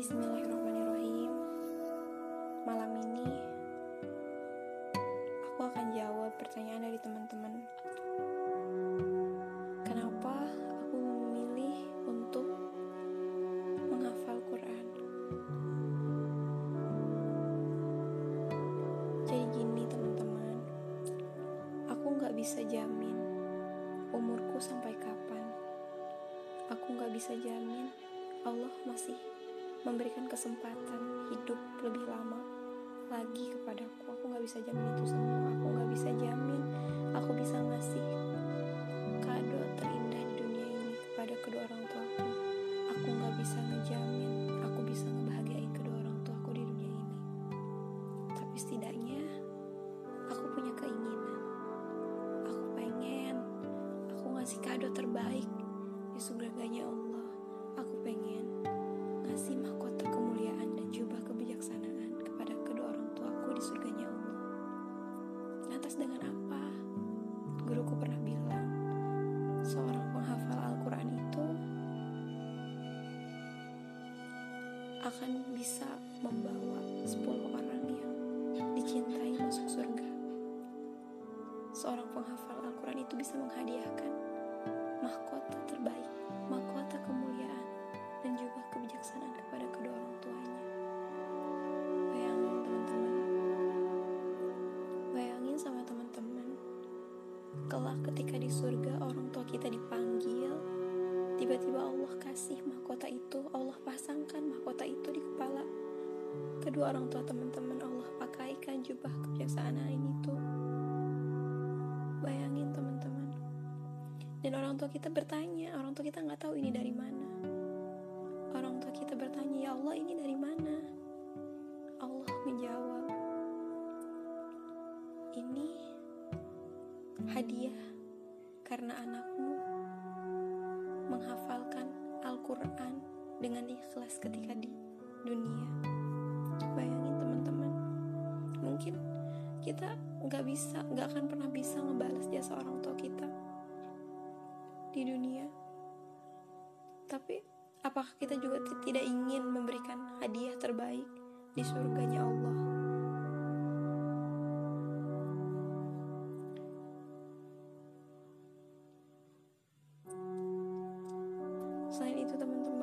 Bismillahirrahmanirrahim. Malam ini aku akan jawab pertanyaan dari teman-teman. Kenapa aku memilih untuk menghafal Quran? Jadi gini teman-teman, aku gak bisa jamin umurku sampai kapan. Aku gak bisa jamin Allah masih memberikan kesempatan hidup lebih lama lagi kepadaku. Aku nggak bisa jamin itu semua. Aku nggak bisa jamin aku bisa ngasih kado terindah di dunia ini kepada kedua orang tuaku. Aku nggak bisa ngejamin aku bisa ngebahagiain kedua orang tuaku di dunia ini. Tapi setidaknya aku punya keinginan. Aku pengen aku ngasih kado terbaik di surganya Allah. Aku pengen ngasih mahkota kemuliaan dan jubah kebijaksanaan kepada kedua orang tuaku di surganya Allah. Lantas dengan apa? Guruku pernah bilang, seorang penghafal Al-Quran itu akan bisa membawa 10 orang yang dicintai masuk surga. Seorang penghafal Al-Quran itu bisa menghadiahkan mahkota terbaik, mahkota kemuliaan, kelak ketika di surga orang tua kita dipanggil, tiba-tiba Allah kasih mahkota itu, Allah pasangkan mahkota itu di kepala kedua orang tua teman-teman Allah pakaikan jubah kebijaksanaan itu. Bayangin teman-teman. Dan orang tua kita bertanya, orang tua kita nggak tahu ini dari mana. Orang tua kita bertanya, ya Allah ini dari mana? Allah menjawab, hadiah karena anakmu menghafalkan Al-Quran dengan ikhlas ketika di dunia. Bayangin teman-teman, mungkin kita nggak bisa, nggak akan pernah bisa ngebalas jasa orang tua kita di dunia. Tapi apakah kita juga tidak ingin memberikan hadiah terbaik di surganya Allah? Selain itu teman-teman